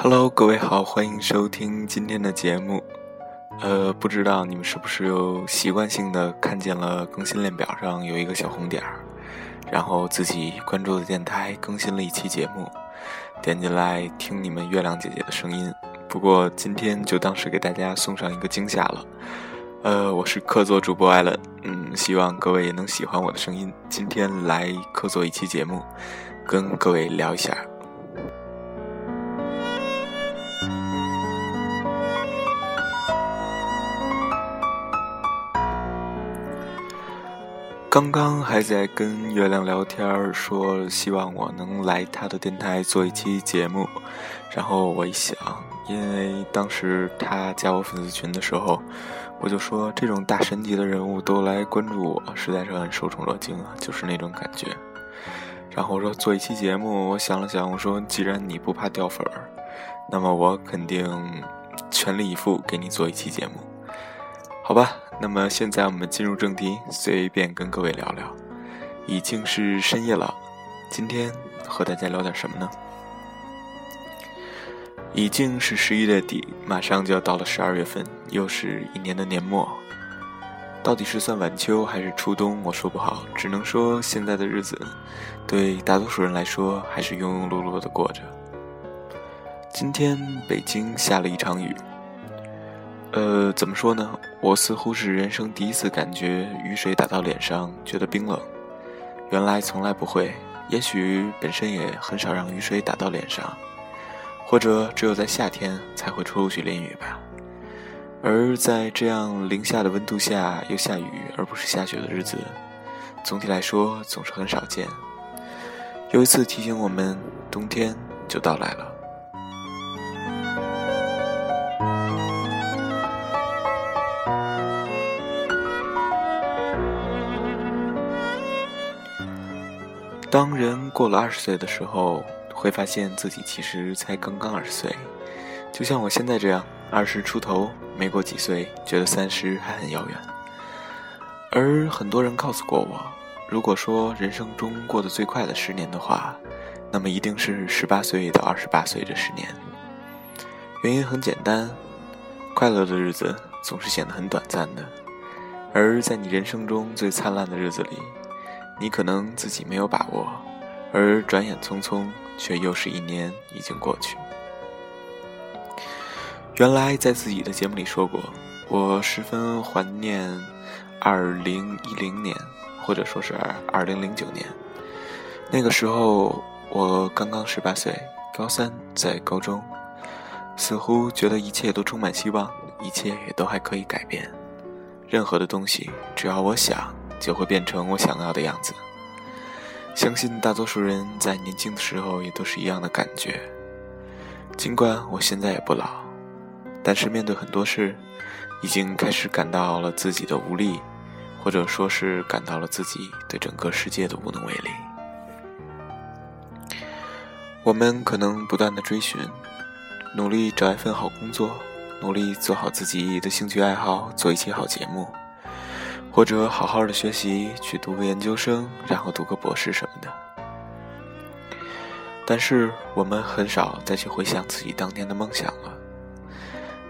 Hello，各位好，欢迎收听今天的节目。呃，不知道你们是不是又习惯性的看见了更新列表上有一个小红点儿，然后自己关注的电台更新了一期节目，点进来听你们月亮姐姐的声音。不过今天就当是给大家送上一个惊吓了。呃，我是客座主播艾伦，嗯，希望各位也能喜欢我的声音。今天来客座一期节目，跟各位聊一下。刚刚还在跟月亮聊天，说希望我能来他的电台做一期节目。然后我一想，因为当时他加我粉丝群的时候，我就说这种大神级的人物都来关注我，实在是很受宠若惊啊，就是那种感觉。然后我说做一期节目，我想了想，我说既然你不怕掉粉儿，那么我肯定全力以赴给你做一期节目，好吧？那么现在我们进入正题，随便跟各位聊聊。已经是深夜了，今天和大家聊点什么呢？已经是十一月底，马上就要到了十二月份，又是一年的年末。到底是算晚秋还是初冬，我说不好，只能说现在的日子，对大多数人来说还是庸庸碌碌的过着。今天北京下了一场雨。呃，怎么说呢？我似乎是人生第一次感觉雨水打到脸上觉得冰冷，原来从来不会。也许本身也很少让雨水打到脸上，或者只有在夏天才会出去淋雨吧。而在这样零下的温度下又下雨而不是下雪的日子，总体来说总是很少见。又一次提醒我们，冬天就到来了。当人过了二十岁的时候，会发现自己其实才刚刚二十岁，就像我现在这样，二十出头，没过几岁，觉得三十还很遥远。而很多人告诉过我，如果说人生中过得最快的十年的话，那么一定是十八岁到二十八岁这十年。原因很简单，快乐的日子总是显得很短暂的，而在你人生中最灿烂的日子里。你可能自己没有把握，而转眼匆匆，却又是一年已经过去。原来在自己的节目里说过，我十分怀念二零一零年，或者说是二零零九年。那个时候我刚刚十八岁，高三，在高中，似乎觉得一切都充满希望，一切也都还可以改变。任何的东西，只要我想。就会变成我想要的样子。相信大多数人在年轻的时候也都是一样的感觉。尽管我现在也不老，但是面对很多事，已经开始感到了自己的无力，或者说是感到了自己对整个世界的无能为力。我们可能不断的追寻，努力找一份好工作，努力做好自己的兴趣爱好，做一期好节目。或者好好的学习，去读个研究生，然后读个博士什么的。但是我们很少再去回想自己当年的梦想了，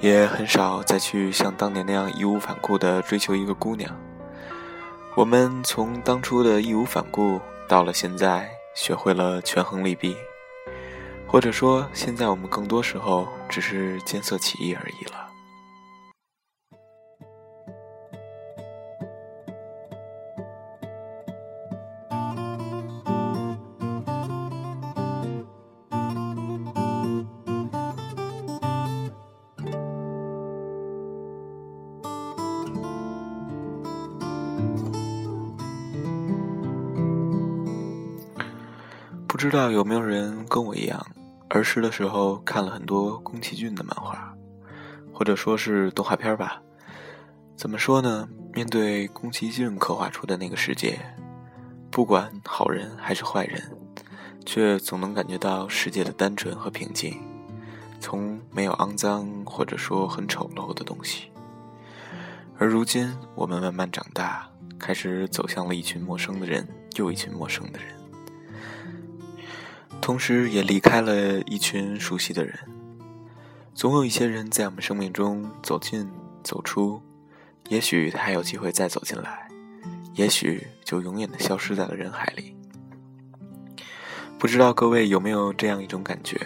也很少再去像当年那样义无反顾的追求一个姑娘。我们从当初的义无反顾，到了现在学会了权衡利弊，或者说现在我们更多时候只是见色起意而已了。不知道有没有人跟我一样，儿时的时候看了很多宫崎骏的漫画，或者说是动画片吧。怎么说呢？面对宫崎骏刻画出的那个世界，不管好人还是坏人，却总能感觉到世界的单纯和平静，从没有肮脏或者说很丑陋的东西。而如今，我们慢慢长大，开始走向了一群陌生的人，又一群陌生的人。同时，也离开了一群熟悉的人，总有一些人在我们生命中走进、走出，也许他还有机会再走进来，也许就永远的消失在了人海里。不知道各位有没有这样一种感觉？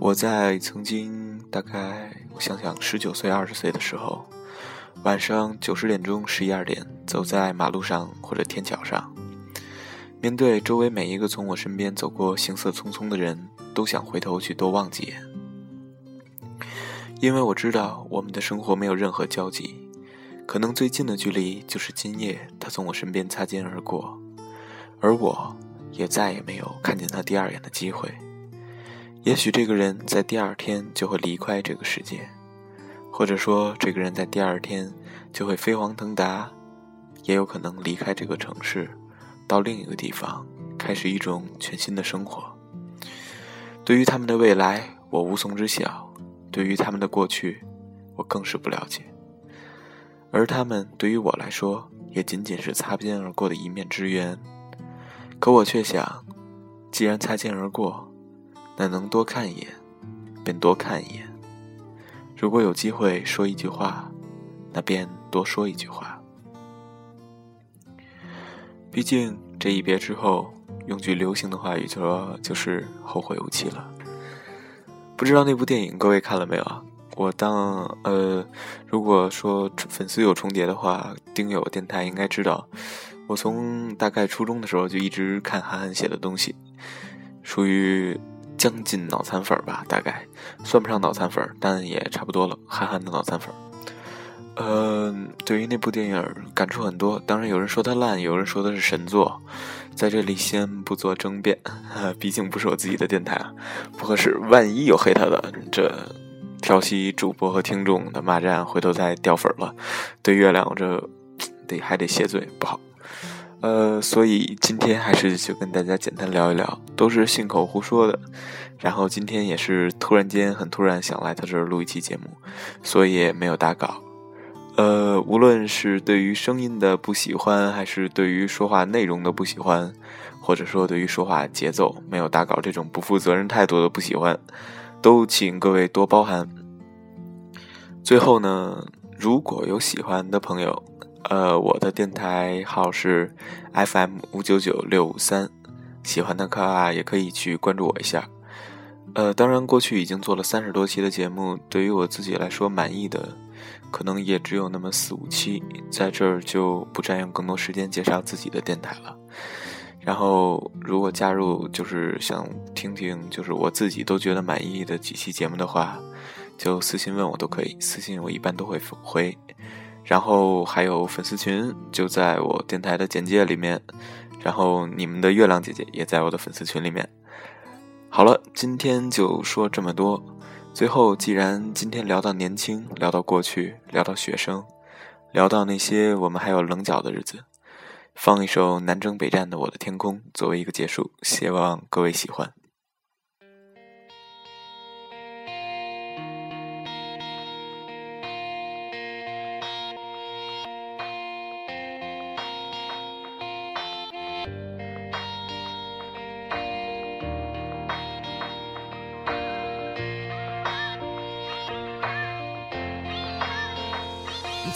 我在曾经大概，我想想，十九岁、二十岁的时候，晚上九十点钟、十一二点，走在马路上或者天桥上，面对周围每一个从我身边走过、行色匆匆的人，都想回头去多望几眼，因为我知道我们的生活没有任何交集，可能最近的距离就是今夜他从我身边擦肩而过，而我也再也没有看见他第二眼的机会。也许这个人在第二天就会离开这个世界，或者说这个人在第二天就会飞黄腾达，也有可能离开这个城市，到另一个地方开始一种全新的生活。对于他们的未来，我无从知晓；对于他们的过去，我更是不了解。而他们对于我来说，也仅仅是擦肩而过的一面之缘。可我却想，既然擦肩而过，那能多看一眼，便多看一眼。如果有机会说一句话，那便多说一句话。毕竟这一别之后，用句流行的话语就说，就是后会无期了。不知道那部电影各位看了没有啊？我当呃，如果说粉丝有重叠的话，丁友电台应该知道，我从大概初中的时候就一直看韩寒写的东西，属于。将近脑残粉吧，大概算不上脑残粉，但也差不多了。憨憨的脑残粉。嗯，对于那部电影感触很多。当然，有人说它烂，有人说它是神作，在这里先不做争辩，毕竟不是我自己的电台啊，不合适。万一有黑他的，这调戏主播和听众的骂战，回头再掉粉了，对月亮这得还得谢罪，不好。呃，所以今天还是就跟大家简单聊一聊，都是信口胡说的。然后今天也是突然间很突然想来他这儿录一期节目，所以没有打稿。呃，无论是对于声音的不喜欢，还是对于说话内容的不喜欢，或者说对于说话节奏没有打稿这种不负责任态度的不喜欢，都请各位多包涵。最后呢，如果有喜欢的朋友。呃，我的电台号是 FM 五九九六五三，喜欢的话也可以去关注我一下。呃，当然过去已经做了三十多期的节目，对于我自己来说满意的，可能也只有那么四五期，在这儿就不占用更多时间介绍自己的电台了。然后，如果加入就是想听听，就是我自己都觉得满意的几期节目的话，就私信问我都可以，私信我一般都会回。然后还有粉丝群，就在我电台的简介里面。然后你们的月亮姐姐也在我的粉丝群里面。好了，今天就说这么多。最后，既然今天聊到年轻，聊到过去，聊到学生，聊到那些我们还有棱角的日子，放一首南征北战的《我的天空》作为一个结束，希望各位喜欢。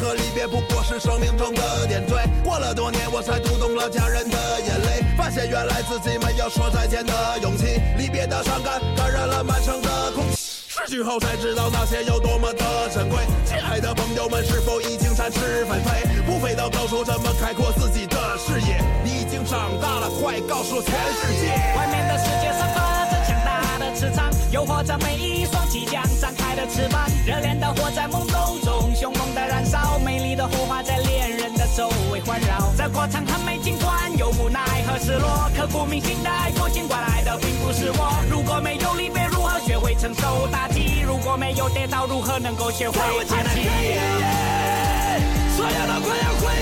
和离别不过是生命中的点缀。过了多年，我才读懂了家人的眼泪，发现原来自己没有说再见的勇气。离别的伤感感染了满城的空气。失去后才知道那些有多么的珍贵。亲爱的朋友们，是否已经展翅纷飞，不飞到高处，怎么开阔自己的视野？你已经长大了，快告诉全世界，外面的世界散发着强大的磁场，诱惑着每一双即将张开的翅膀，热烈的火在梦中中凶你，的火花在恋人的周围环绕。这过程很美，尽管有无奈和失落，刻骨铭心的爱过，尽管爱的并不是我。如果没有离别，如何学会承受打击？如果没有跌倒，如何能够学会爬起？所有都快要毁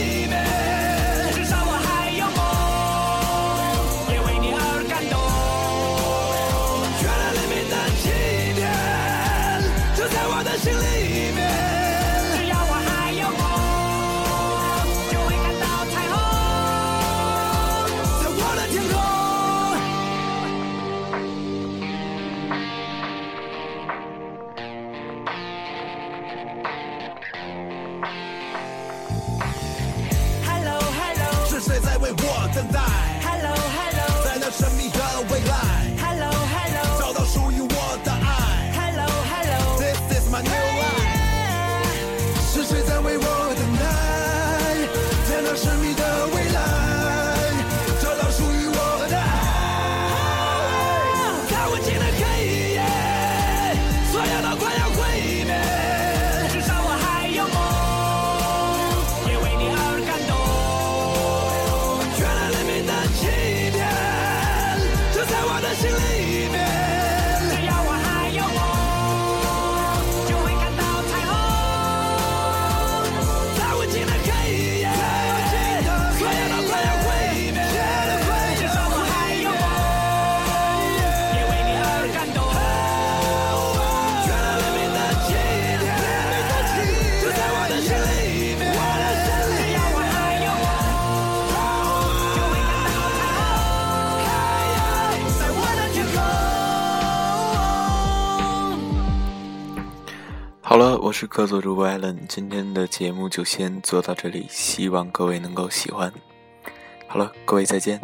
好了，我是客座主播艾伦，今天的节目就先做到这里，希望各位能够喜欢。好了，各位再见。